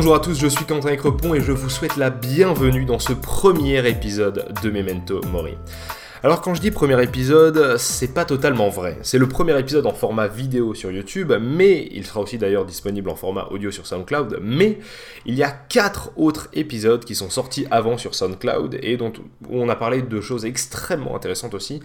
Bonjour à tous, je suis Quentin Crepon et je vous souhaite la bienvenue dans ce premier épisode de Memento Mori. Alors quand je dis premier épisode, c'est pas totalement vrai. C'est le premier épisode en format vidéo sur YouTube, mais il sera aussi d'ailleurs disponible en format audio sur SoundCloud. Mais il y a quatre autres épisodes qui sont sortis avant sur SoundCloud et dont on a parlé de choses extrêmement intéressantes aussi.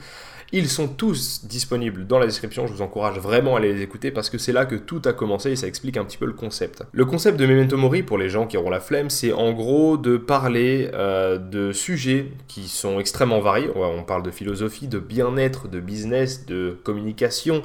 Ils sont tous disponibles dans la description, je vous encourage vraiment à les écouter parce que c'est là que tout a commencé et ça explique un petit peu le concept. Le concept de Memento Mori, pour les gens qui auront la flemme, c'est en gros de parler euh, de sujets qui sont extrêmement variés. On parle de philosophie, de bien-être, de business, de communication,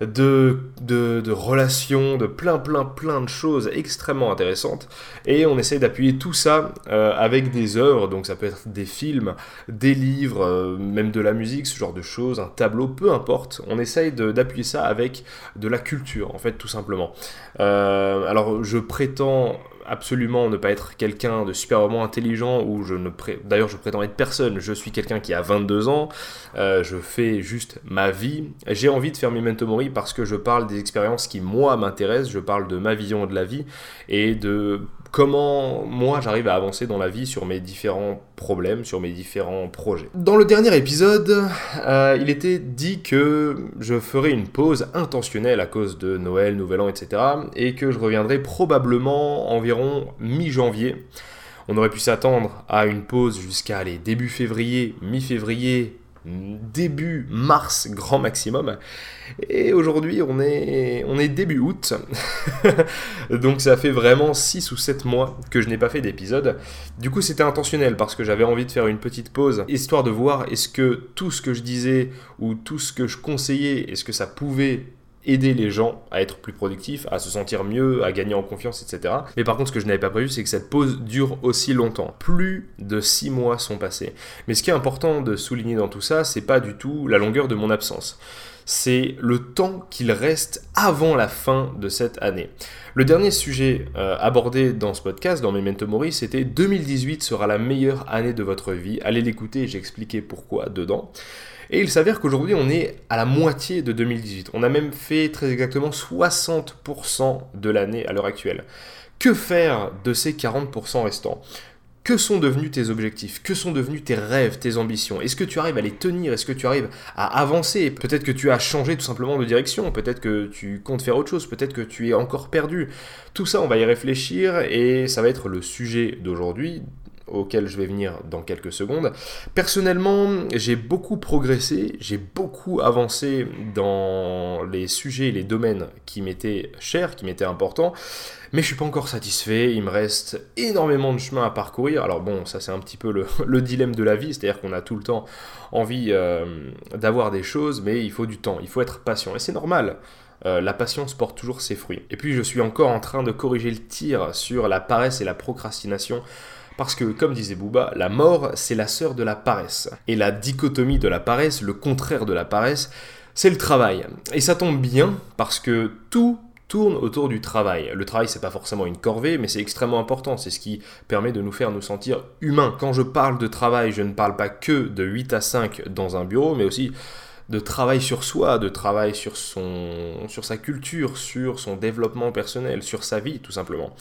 de, relations, de plein plein plein de choses extrêmement intéressantes. Et on essaie d'appuyer tout ça euh, avec des œuvres, donc ça peut être des films, des livres, euh, même de la musique, ce genre de choses, un tableau, peu importe. On essaye d'appuyer ça avec de la culture, en fait, tout simplement. Euh, alors je prétends absolument ne pas être quelqu'un de superbement intelligent ou je ne d'ailleurs je prétends être personne. Je suis quelqu'un qui a 22 ans. Euh, je fais juste ma vie. J'ai envie de faire Memento Mori parce que je parle des expériences qui moi m'intéressent. Je parle de ma vision de la vie et de comment moi j'arrive à avancer dans la vie sur mes différents problèmes, sur mes différents projets. Dans le dernier épisode, euh, il était dit que je ferais une pause intentionnelle à cause de Noël, Nouvel An, etc. et que je reviendrai probablement environ mi-janvier. On aurait pu s'attendre à une pause jusqu'à les début février, mi-février, début mars grand maximum. Et aujourd'hui, on est, on est début août. Donc ça fait vraiment 6 ou 7 mois que je n'ai pas fait d'épisode. Du coup, c'était intentionnel parce que j'avais envie de faire une petite pause, histoire de voir est-ce que tout ce que je disais ou tout ce que je conseillais, est-ce que ça pouvait aider les gens à être plus productifs, à se sentir mieux, à gagner en confiance, etc. Mais par contre, ce que je n'avais pas prévu, c'est que cette pause dure aussi longtemps. Plus de 6 mois sont passés. Mais ce qui est important de souligner dans tout ça, c'est pas du tout la longueur de mon absence. C'est le temps qu'il reste avant la fin de cette année. Le dernier sujet euh, abordé dans ce podcast, dans Memento Mori, c'était 2018 sera la meilleure année de votre vie. Allez l'écouter, j'expliquais pourquoi dedans. Et il s'avère qu'aujourd'hui, on est à la moitié de 2018. On a même fait très exactement 60% de l'année à l'heure actuelle. Que faire de ces 40% restants? Que sont devenus tes objectifs? Que sont devenus tes rêves, tes ambitions? Est-ce que tu arrives à les tenir? Est-ce que tu arrives à avancer? Peut-être que tu as changé tout simplement de direction, peut-être que tu comptes faire autre chose, peut-être que tu es encore perdu. Tout ça, on va y réfléchir et ça va être le sujet d'aujourd'hui auquel je vais venir dans quelques secondes. Personnellement, j'ai beaucoup progressé, j'ai beaucoup avancé dans les sujets et les domaines qui m'étaient chers, qui m'étaient importants, mais je suis pas encore satisfait, il me reste énormément de chemin à parcourir. Alors bon, ça c'est un petit peu le, dilemme de la vie, c'est-à-dire qu'on a tout le temps envie euh, d'avoir des choses, mais il faut du temps, il faut être patient, et c'est normal. Euh, la patience porte toujours ses fruits. Et puis je suis encore en train de corriger le tir sur la paresse et la procrastination parce que, comme disait Booba, la mort, c'est la sœur de la paresse. Et la dichotomie de la paresse, le contraire de la paresse, c'est le travail. Et ça tombe bien, parce que tout tourne autour du travail. Le travail, c'est pas forcément une corvée, mais c'est extrêmement important. C'est ce qui permet de nous faire nous sentir humains. Quand je parle de travail, je ne parle pas que de 8 à 5 dans un bureau, mais aussi de travail sur soi, de travail sur, son, sur sa culture, sur son développement personnel, sur sa vie, tout simplement.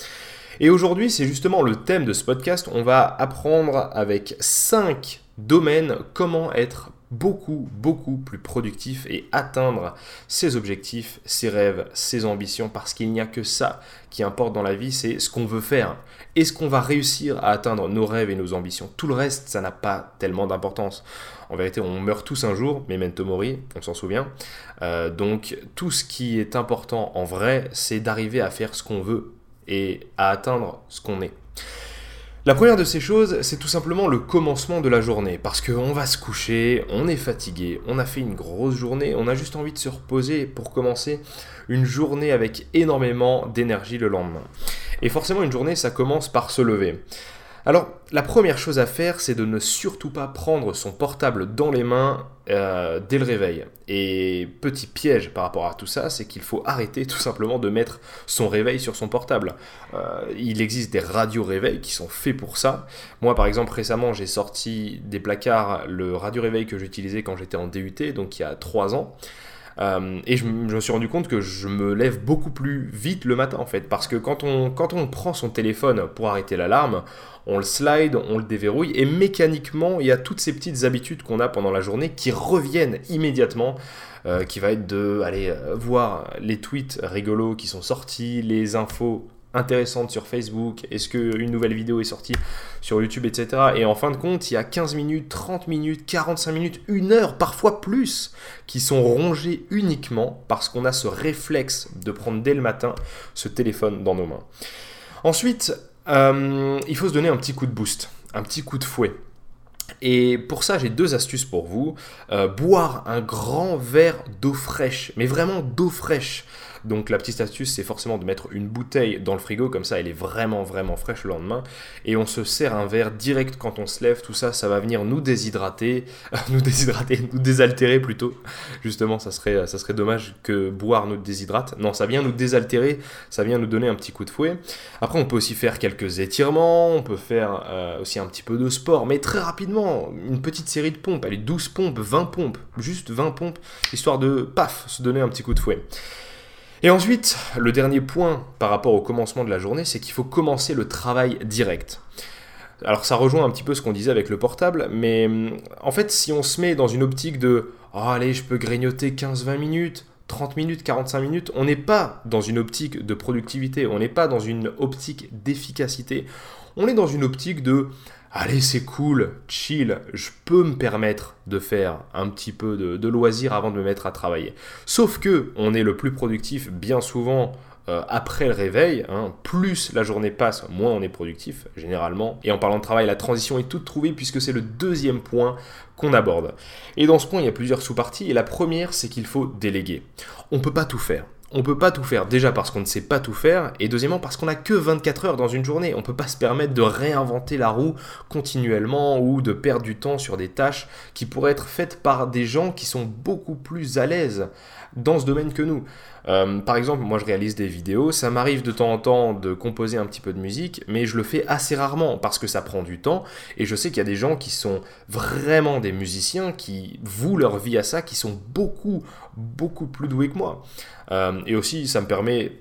Et aujourd'hui, c'est justement le thème de ce podcast. On va apprendre avec 5 domaines comment être beaucoup, beaucoup plus productif et atteindre ses objectifs, ses rêves, ses ambitions, parce qu'il n'y a que ça qui importe dans la vie, c'est ce qu'on veut faire. Est-ce qu'on va réussir à atteindre nos rêves et nos ambitions? Tout le reste, ça n'a pas tellement d'importance. En vérité, on meurt tous un jour, memento mori, on s'en souvient. Euh, donc tout ce qui est important en vrai, c'est d'arriver à faire ce qu'on veut et à atteindre ce qu'on est. La première de ces choses, c'est tout simplement le commencement de la journée, parce qu'on va se coucher, on est fatigué, on a fait une grosse journée, on a juste envie de se reposer pour commencer une journée avec énormément d'énergie le lendemain. Et forcément, une journée, ça commence par se lever. Alors, la première chose à faire, c'est de ne surtout pas prendre son portable dans les mains euh, dès le réveil. Et petit piège par rapport à tout ça, c'est qu'il faut arrêter tout simplement de mettre son réveil sur son portable. Euh, il existe des radios réveils qui sont faits pour ça. Moi, par exemple, récemment, j'ai sorti des placards le radio réveil que j'utilisais quand j'étais en DUT, donc il y a 3 ans. Euh, et je, me suis rendu compte que je me lève beaucoup plus vite le matin en fait. Parce que quand on, prend son téléphone pour arrêter l'alarme, on le slide, on le déverrouille et mécaniquement il y a toutes ces petites habitudes qu'on a pendant la journée qui reviennent immédiatement. Euh, qui va être de aller euh, voir les tweets rigolos qui sont sortis, les infos intéressante sur Facebook Est-ce qu'une nouvelle vidéo est sortie sur YouTube, etc. Et en fin de compte, il y a 15 minutes, 30 minutes, 45 minutes, une heure, parfois plus, qui sont rongées uniquement parce qu'on a ce réflexe de prendre dès le matin ce téléphone dans nos mains. Ensuite, euh, il faut se donner un petit coup de boost, un petit coup de fouet. Et pour ça, j'ai deux astuces pour vous. Euh, boire un grand verre d'eau fraîche, mais vraiment d'eau fraîche. Donc la petite astuce, c'est forcément de mettre une bouteille dans le frigo, comme ça elle est vraiment vraiment fraîche le lendemain. Et on se sert un verre direct quand on se lève, tout ça, ça va venir nous déshydrater, nous déshydrater, nous désaltérer plutôt. Justement, ça serait, ça serait dommage que boire nous déshydrate. Non, ça vient nous désaltérer, ça vient nous donner un petit coup de fouet. Après, on peut aussi faire quelques étirements, on peut faire euh, aussi un petit peu de sport, mais très rapidement, une petite série de pompes, allez, 12 pompes, 20 pompes, juste 20 pompes, histoire de, paf, se donner un petit coup de fouet. Et ensuite, le dernier point par rapport au commencement de la journée, c'est qu'il faut commencer le travail direct. Alors ça rejoint un petit peu ce qu'on disait avec le portable, mais en fait si on se met dans une optique de oh, allez je peux grignoter 15-20 minutes, 30 minutes, 45 minutes, on n'est pas dans une optique de productivité, on n'est pas dans une optique d'efficacité, on est dans une optique de allez, c'est cool, chill, je peux me permettre de faire un petit peu de, de loisirs avant de me mettre à travailler. Sauf que on est le plus productif bien souvent euh, après le réveil. Hein. plus la journée passe, moins on est productif, généralement. Et en parlant de travail, la transition est toute trouvée puisque c'est le deuxième point qu'on aborde. Et dans ce point, il y a plusieurs sous-parties. Et la première, c'est qu'il faut déléguer. On ne peut pas tout faire on peut pas tout faire. Déjà parce qu'on ne sait pas tout faire, et deuxièmement parce qu'on n'a que 24 heures dans une journée. On peut pas se permettre de réinventer la roue continuellement ou de perdre du temps sur des tâches qui pourraient être faites par des gens qui sont beaucoup plus à l'aise dans ce domaine que nous. Euh, par exemple, moi je réalise des vidéos, ça m'arrive de temps en temps de composer un petit peu de musique, mais je le fais assez rarement parce que ça prend du temps et je sais qu'il y a des gens qui sont vraiment des musiciens qui vouent leur vie à ça, qui sont beaucoup, beaucoup plus doués que moi. Euh, et aussi, ça me permet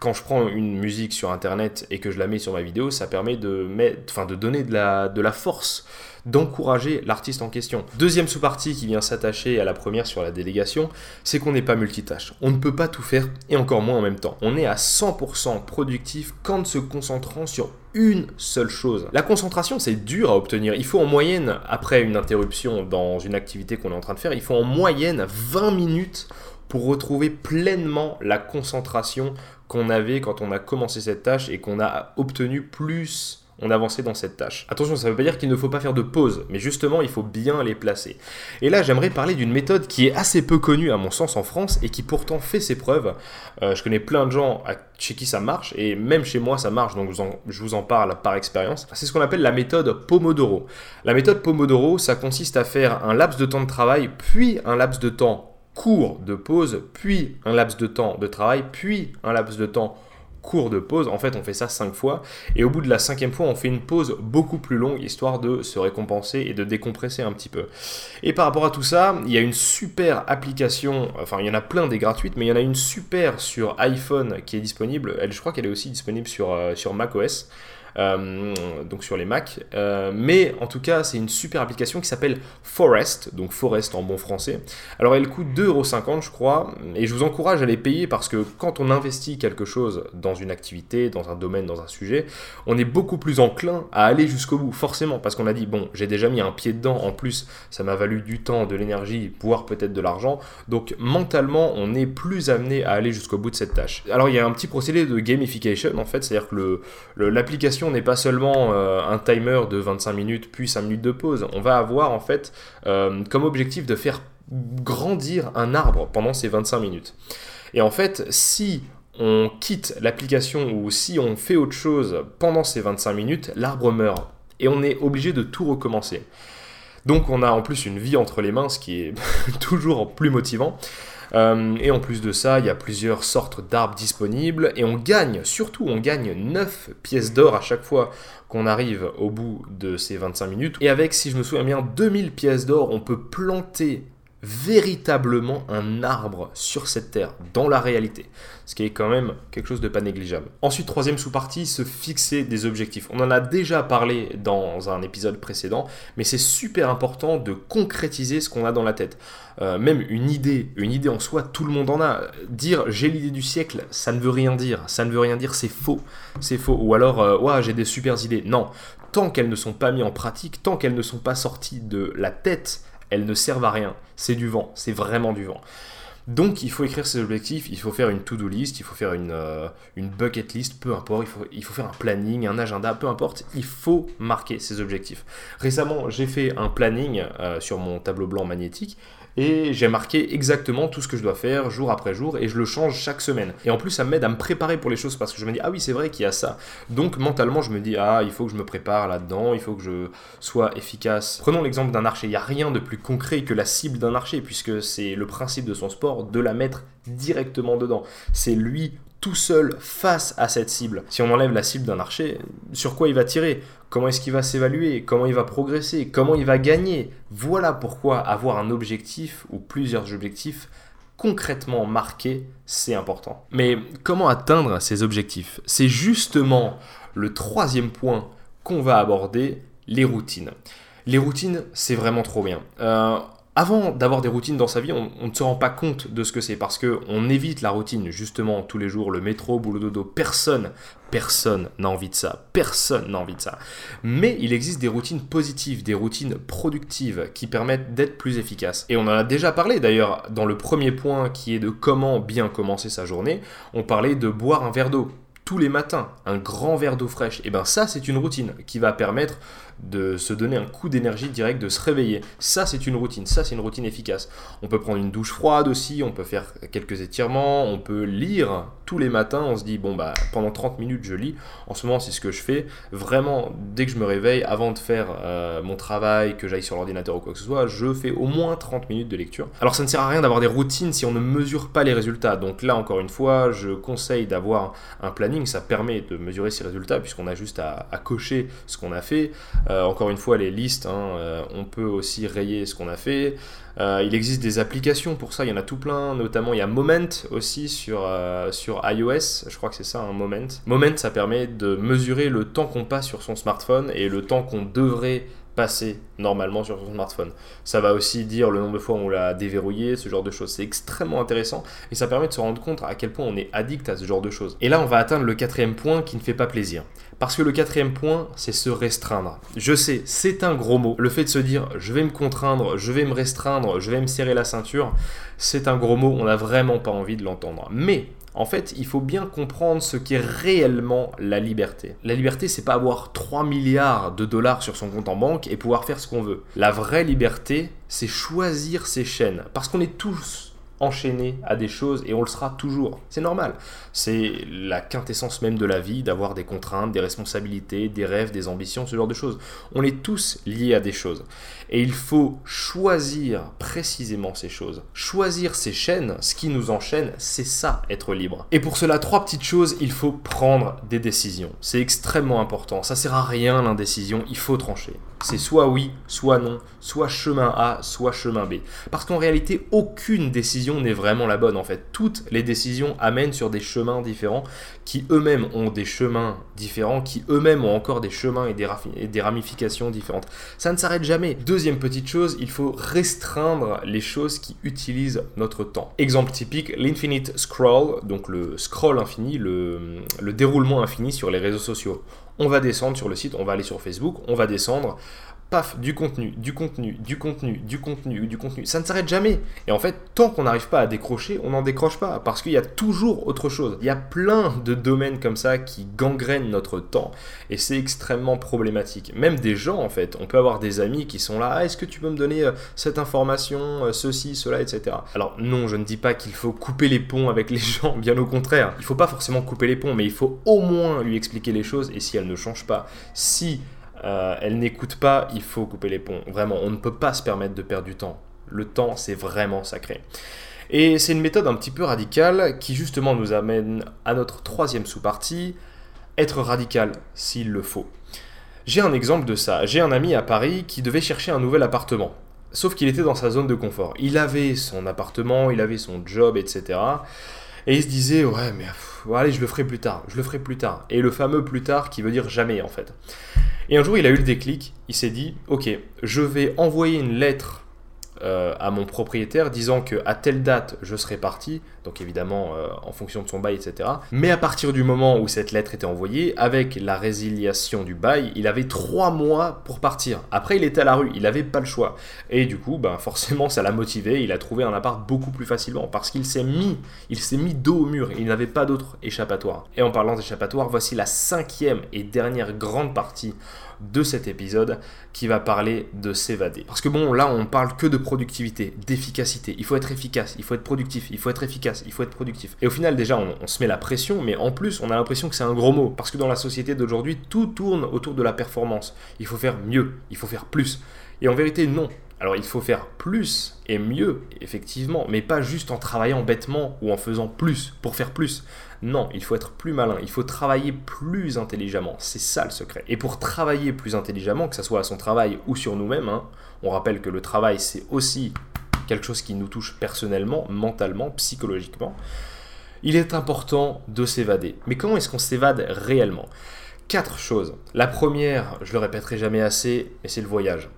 quand je prends une musique sur internet et que je la mets sur ma vidéo, ça permet de, mettre, enfin, de donner de la force, d'encourager l'artiste en question. Deuxième sous-partie qui vient s'attacher à la première sur la délégation, c'est qu'on n'est pas multitâche. On ne peut pas tout faire et encore moins en même temps. On est à 100% productif qu'en se concentrant sur une seule chose. La concentration, c'est dur à obtenir. Il faut en moyenne, après une interruption dans une activité qu'on est en train de faire, il faut en moyenne 20 minutes pour retrouver pleinement la concentration qu'on avait quand on a commencé cette tâche et qu'on a obtenu plus on avançait dans cette tâche. Attention, ça ne veut pas dire qu'il ne faut pas faire de pause, mais justement, il faut bien les placer. Et là, j'aimerais parler d'une méthode qui est assez peu connue à mon sens en France et qui pourtant fait ses preuves. Euh, je connais plein de gens chez qui ça marche et même chez moi ça marche, donc je vous en parle par expérience. C'est ce qu'on appelle la méthode Pomodoro. La méthode Pomodoro, ça consiste à faire un laps de temps de travail, puis un laps de temps court de pause, puis un laps de temps de travail, puis un laps de temps court de pause. En fait, on fait ça cinq fois. Et au bout de la cinquième fois, on fait une pause beaucoup plus longue, histoire de se récompenser et de décompresser un petit peu. Et par rapport à tout ça, il y a une super application, enfin il y en a plein des gratuites, mais il y en a une super sur iPhone qui est disponible. Je crois qu'elle est aussi disponible sur, euh, sur macOS. Euh, donc sur les Mac. Euh, mais en tout cas, c'est une super application qui s'appelle Forest, donc Forest en bon français. Alors elle coûte 2,50€ je crois, et je vous encourage à les payer parce que quand on investit quelque chose dans une activité, dans un domaine, dans un sujet, on est beaucoup plus enclin à aller jusqu'au bout, forcément, parce qu'on a dit, bon, j'ai déjà mis un pied dedans, en plus, ça m'a valu du temps, de l'énergie, voire peut-être de l'argent, donc mentalement, on est plus amené à aller jusqu'au bout de cette tâche. Alors il y a un petit procédé de gamification, en fait, c'est-à-dire que l'application n'est pas seulement euh, un timer de 25 minutes puis 5 minutes de pause. On va avoir en fait euh, comme objectif de faire grandir un arbre pendant ces 25 minutes. Et en fait, si on quitte l'application ou si on fait autre chose pendant ces 25 minutes, l'arbre meurt. Et on est obligé de tout recommencer. Donc on a en plus une vie entre les mains, ce qui est toujours plus motivant. Euh, et en plus de ça, il y a plusieurs sortes d'arbres disponibles et on gagne, surtout on gagne 9 pièces d'or à chaque fois qu'on arrive au bout de ces 25 minutes. Et avec, si je me souviens bien, 2000 pièces d'or, on peut planter véritablement un arbre sur cette terre, dans la réalité. Ce qui est quand même quelque chose de pas négligeable. Ensuite, troisième sous-partie, se fixer des objectifs. On en a déjà parlé dans un épisode précédent, mais c'est super important de concrétiser ce qu'on a dans la tête. Euh, même une idée, une idée en soi, tout le monde en a. Dire j'ai l'idée du siècle, ça ne veut rien dire. Ça ne veut rien dire, c'est faux. C'est faux. Ou alors, euh, ouais, j'ai des super idées. Non, tant qu'elles ne sont pas mises en pratique, tant qu'elles ne sont pas sorties de la tête, elles ne servent à rien. C'est du vent, c'est vraiment du vent. Donc il faut écrire ses objectifs, il faut faire une to-do list, il faut faire une, euh, bucket list, peu importe, il faut, il faut faire un planning, un agenda, peu importe, il faut marquer ses objectifs. Récemment, j'ai fait un planning euh, sur mon tableau blanc magnétique et j'ai marqué exactement tout ce que je dois faire jour après jour et je le change chaque semaine. Et en plus, ça m'aide à me préparer pour les choses parce que je me dis, ah oui, c'est vrai qu'il y a ça. Donc mentalement, je me dis, ah, il faut que je me prépare là-dedans, il faut que je sois efficace. Prenons l'exemple d'un archer. Il n'y a rien de plus concret que la cible d'un archer puisque c'est le principe de son sport de la mettre directement dedans. C'est lui tout seul face à cette cible. Si on enlève la cible d'un archer, sur quoi il va tirer? Comment est-ce qu'il va s'évaluer? Comment il va progresser? Comment il va gagner? Voilà pourquoi avoir un objectif ou plusieurs objectifs concrètement marqués, c'est important. Mais comment atteindre ces objectifs? C'est justement le troisième point qu'on va aborder, les routines. Les routines, c'est vraiment trop bien. Euh, avant d'avoir des routines dans sa vie, on, ne se rend pas compte de ce que c'est parce que on évite la routine justement tous les jours, le métro, boulot dodo. Personne, personne n'a envie de ça. Personne n'a envie de ça. Mais il existe des routines positives, des routines productives qui permettent d'être plus efficaces. Et on en a déjà parlé d'ailleurs dans le premier point qui est de comment bien commencer sa journée. On parlait de boire un verre d'eau tous les matins, un grand verre d'eau fraîche. Et bien ça, c'est une routine qui va permettre de se donner un coup d'énergie direct, de se réveiller. Ça, c'est une routine. Ça, c'est une routine efficace. On peut prendre une douche froide aussi, on peut faire quelques étirements, on peut lire tous les matins. On se dit, bon, bah, pendant 30 minutes, je lis. En ce moment, c'est ce que je fais. Vraiment, dès que je me réveille, avant de faire euh, mon travail, que j'aille sur l'ordinateur ou quoi que ce soit, je fais au moins 30 minutes de lecture. Alors, ça ne sert à rien d'avoir des routines si on ne mesure pas les résultats. Donc là, encore une fois, je conseille d'avoir un planning. Ça permet de mesurer ses résultats puisqu'on a juste à, cocher ce qu'on a fait. Euh, encore une fois, les listes, hein, euh, on peut aussi rayer ce qu'on a fait. Euh, il existe des applications pour ça, il y en a tout plein, notamment il y a Moment aussi sur, sur iOS, je crois que c'est ça, un Moment. Moment, ça permet de mesurer le temps qu'on passe sur son smartphone et le temps qu'on devrait passer normalement sur son smartphone. Ça va aussi dire le nombre de fois où on l'a déverrouillé, ce genre de choses. C'est extrêmement intéressant et ça permet de se rendre compte à quel point on est addict à ce genre de choses. Et là, on va atteindre le quatrième point qui ne fait pas plaisir. Parce que le quatrième point, c'est se restreindre. Je sais, c'est un gros mot. Le fait de se dire je vais me contraindre, je vais me restreindre, je vais me serrer la ceinture, c'est un gros mot, on n'a vraiment pas envie de l'entendre. Mais en fait, il faut bien comprendre ce qu'est réellement la liberté. La liberté, c'est pas avoir 3 milliards de dollars sur son compte en banque et pouvoir faire ce qu'on veut. La vraie liberté, c'est choisir ses chaînes. Parce qu'on est tous enchaîné à des choses et on le sera toujours. C'est normal. C'est la quintessence même de la vie d'avoir des contraintes, des responsabilités, des rêves, des ambitions, ce genre de choses. On est tous liés à des choses. Et il faut choisir précisément ces choses. Choisir ces chaînes, ce qui nous enchaîne, c'est ça, être libre. Et pour cela, trois petites choses, il faut prendre des décisions. C'est extrêmement important. Ça sert à rien l'indécision, il faut trancher. C'est soit oui, soit non, soit chemin A, soit chemin B. Parce qu'en réalité, aucune décision n'est vraiment la bonne en fait. Toutes les décisions amènent sur des chemins différents qui eux-mêmes ont des chemins différents, qui eux-mêmes ont encore des chemins et des, ramifications différentes. Ça ne s'arrête jamais. Deuxième petite chose, il faut restreindre les choses qui utilisent notre temps. Exemple typique, l'infinite scroll, donc le scroll infini, le déroulement infini sur les réseaux sociaux on va descendre sur le site, on va aller sur Facebook, on va descendre, paf, du contenu, du contenu, du contenu, du contenu, du contenu. Ça ne s'arrête jamais. Et en fait, tant qu'on n'arrive pas à décrocher, on n'en décroche pas. Parce qu'il y a toujours autre chose. Il y a plein de domaines comme ça qui gangrènent notre temps. Et c'est extrêmement problématique. Même des gens, en fait. On peut avoir des amis qui sont là. Ah, est-ce que tu peux me donner euh, cette information, euh, ceci, cela, etc. Alors, non, je ne dis pas qu'il faut couper les ponts avec les gens. Bien au contraire. Il ne faut pas forcément couper les ponts, mais il faut au moins lui expliquer les choses. Et si elle ne change pas, si euh, elle n'écoute pas, il faut couper les ponts. Vraiment, on ne peut pas se permettre de perdre du temps. Le temps, c'est vraiment sacré. Et c'est une méthode un petit peu radicale qui justement nous amène à notre troisième sous-partie, être radical s'il le faut. J'ai un exemple de ça. J'ai un ami à Paris qui devait chercher un nouvel appartement. Sauf qu'il était dans sa zone de confort. Il avait son appartement, il avait son job, etc. Et il se disait, ouais, mais allez, je le ferai plus tard, je le ferai plus tard. Et le fameux plus tard qui veut dire jamais, en fait. Et un jour, il a eu le déclic, il s'est dit, ok, je vais envoyer une lettre euh, à mon propriétaire disant que à telle date je serai parti, donc évidemment euh, en fonction de son bail, etc. Mais à partir du moment où cette lettre était envoyée, avec la résiliation du bail, il avait trois mois pour partir. Après, il était à la rue, il n'avait pas le choix. Et du coup, ben, forcément, ça l'a motivé, il a trouvé un appart beaucoup plus facilement parce qu'il s'est mis, il s'est mis dos au mur, il n'avait pas d'autre échappatoire. Et en parlant d'échappatoire, voici la cinquième et dernière grande partie de cet épisode qui va parler de s'évader. Parce que bon, là, on parle que de productivité, d'efficacité. Il faut être efficace, il faut être productif, il faut être efficace, il faut être productif. Et au final, déjà, on, se met la pression, mais en plus, on a l'impression que c'est un gros mot. Parce que dans la société d'aujourd'hui, tout tourne autour de la performance. Il faut faire mieux, il faut faire plus. Et en vérité, non. Alors il faut faire plus et mieux, effectivement, mais pas juste en travaillant bêtement ou en faisant plus pour faire plus. Non, il faut être plus malin, il faut travailler plus intelligemment, c'est ça le secret. Et pour travailler plus intelligemment, que ce soit à son travail ou sur nous-mêmes, hein, on rappelle que le travail c'est aussi quelque chose qui nous touche personnellement, mentalement, psychologiquement, il est important de s'évader. Mais comment est-ce qu'on s'évade réellement? Quatre choses. La première, je le répéterai jamais assez, mais c'est le voyage.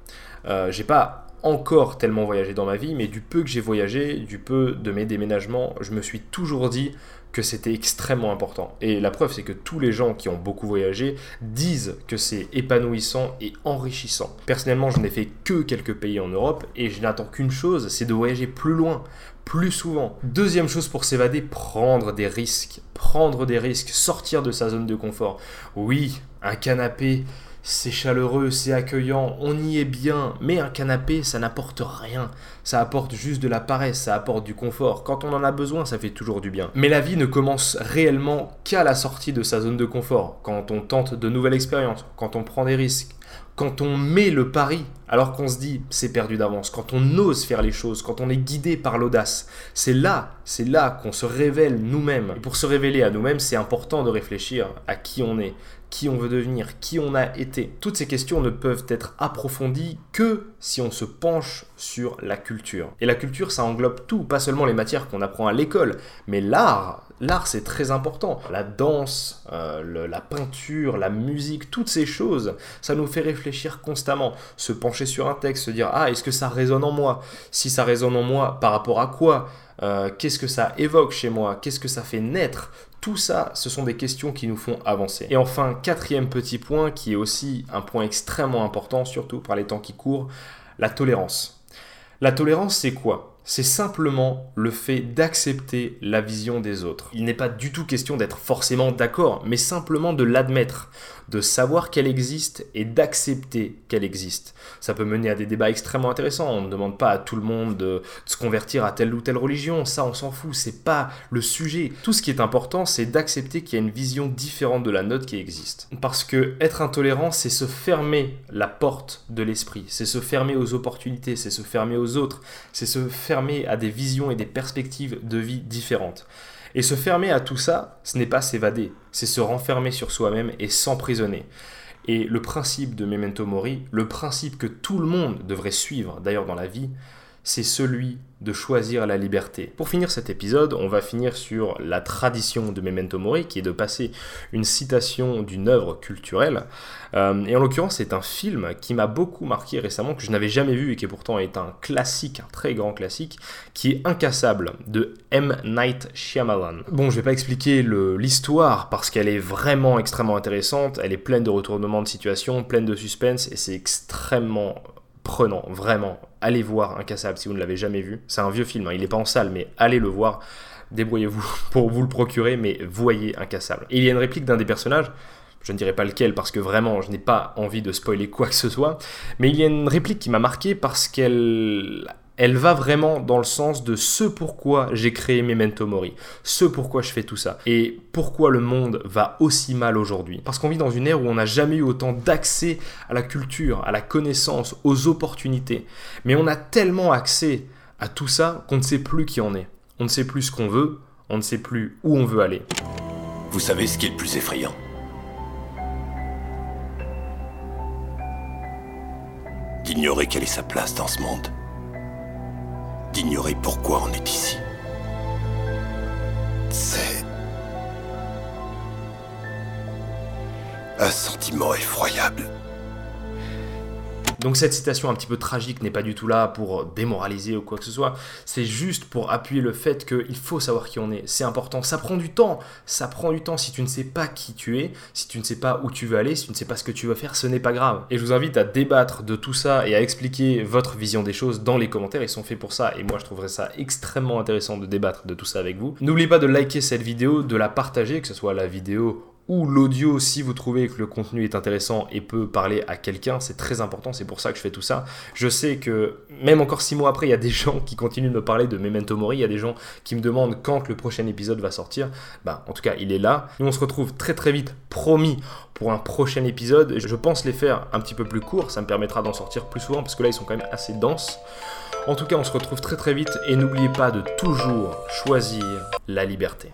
Euh, j'ai pas encore tellement voyagé dans ma vie, mais du peu que j'ai voyagé, du peu de mes déménagements, je me suis toujours dit que c'était extrêmement important. Et la preuve, c'est que tous les gens qui ont beaucoup voyagé disent que c'est épanouissant et enrichissant. Personnellement, je n'ai fait que quelques pays en Europe et je n'attends qu'une chose, c'est de voyager plus loin, plus souvent. Deuxième chose pour s'évader, prendre des risques. Prendre des risques, sortir de sa zone de confort. Oui, un canapé c'est chaleureux, c'est accueillant, on y est bien, mais un canapé, ça n'apporte rien. Ça apporte juste de la paresse, ça apporte du confort. Quand on en a besoin, ça fait toujours du bien. Mais la vie ne commence réellement qu'à la sortie de sa zone de confort, quand on tente de nouvelles expériences, quand on prend des risques, quand on met le pari alors qu'on se dit c'est perdu d'avance, quand on ose faire les choses, quand on est guidé par l'audace, c'est là, c'est là qu'on se révèle nous-mêmes. pour se révéler à nous-mêmes, c'est important de réfléchir à qui on est, qui on veut devenir, qui on a été. Toutes ces questions ne peuvent être approfondies que si on se penche sur la culture. Et la culture, ça englobe tout, pas seulement les matières qu'on apprend à l'école, mais l'art. L'art, c'est très important. La danse, euh, la peinture, la musique, toutes ces choses, ça nous fait réfléchir constamment. Se pencher sur un texte, se dire, ah, est-ce que ça résonne en moi? Si ça résonne en moi, par rapport à quoi? Euh, Qu'est-ce que ça évoque chez moi? Qu'est-ce que ça fait naître? Tout ça, ce sont des questions qui nous font avancer. Et enfin, quatrième petit point, qui est aussi un point extrêmement important, surtout par les temps qui courent, la tolérance. La tolérance, c'est quoi? C'est simplement le fait d'accepter la vision des autres. Il n'est pas du tout question d'être forcément d'accord, mais simplement de l'admettre de savoir qu'elle existe et d'accepter qu'elle existe. Ça peut mener à des débats extrêmement intéressants. On ne demande pas à tout le monde de, se convertir à telle ou telle religion. Ça, on s'en fout. C'est pas le sujet. Tout ce qui est important, c'est d'accepter qu'il y a une vision différente de la nôtre qui existe. Parce que être intolérant, c'est se fermer la porte de l'esprit. C'est se fermer aux opportunités. C'est se fermer aux autres. C'est se fermer à des visions et des perspectives de vie différentes. Et se fermer à tout ça, ce n'est pas s'évader, c'est se renfermer sur soi-même et s'emprisonner. Et le principe de Memento Mori, le principe que tout le monde devrait suivre d'ailleurs dans la vie, c'est celui de choisir la liberté. Pour finir cet épisode, on va finir sur la tradition de Memento Mori, qui est de passer une citation d'une œuvre culturelle. Euh, et en l'occurrence, c'est un film qui m'a beaucoup marqué récemment, que je n'avais jamais vu et qui pourtant est un classique, un très grand classique, qui est Incassable de M. Night Shyamalan. Bon, je vais pas expliquer l'histoire parce qu'elle est vraiment extrêmement intéressante, elle est pleine de retournements de situation, pleine de suspense et c'est extrêmement prenant, vraiment. Allez voir Incassable si vous ne l'avez jamais vu. C'est un vieux film, hein. il n'est pas en salle, mais allez le voir. Débrouillez-vous pour vous le procurer, mais voyez Incassable. Et il y a une réplique d'un des personnages, je ne dirai pas lequel parce que vraiment je n'ai pas envie de spoiler quoi que ce soit, mais il y a une réplique qui m'a marqué parce qu'elle elle va vraiment dans le sens de ce pourquoi j'ai créé Memento Mori, ce pourquoi je fais tout ça, et pourquoi le monde va aussi mal aujourd'hui. Parce qu'on vit dans une ère où on n'a jamais eu autant d'accès à la culture, à la connaissance, aux opportunités. Mais on a tellement accès à tout ça qu'on ne sait plus qui on est. On ne sait plus ce qu'on veut, on ne sait plus où on veut aller. Vous savez ce qui est le plus effrayant? D'ignorer quelle est sa place dans ce monde. D'ignorer pourquoi on est ici. C'est... Un sentiment effroyable. Donc cette citation un petit peu tragique n'est pas du tout là pour démoraliser ou quoi que ce soit, c'est juste pour appuyer le fait qu'il faut savoir qui on est, c'est important, ça prend du temps, ça prend du temps si tu ne sais pas qui tu es, si tu ne sais pas où tu veux aller, si tu ne sais pas ce que tu veux faire, ce n'est pas grave. Et je vous invite à débattre de tout ça et à expliquer votre vision des choses dans les commentaires, ils sont faits pour ça. Et moi je trouverais ça extrêmement intéressant de débattre de tout ça avec vous. N'oubliez pas de liker cette vidéo, de la partager, que ce soit la vidéo ou l'audio si vous trouvez que le contenu est intéressant et peut parler à quelqu'un, c'est très important, c'est pour ça que je fais tout ça. Je sais que même encore six mois après, il y a des gens qui continuent de me parler de Memento Mori, il y a des gens qui me demandent quand le prochain épisode va sortir. Bah, en tout cas, il est là. Nous, on se retrouve très très vite, promis, pour un prochain épisode. Je pense les faire un petit peu plus courts, ça me permettra d'en sortir plus souvent parce que là, ils sont quand même assez denses. En tout cas, on se retrouve très très vite et n'oubliez pas de toujours choisir la liberté.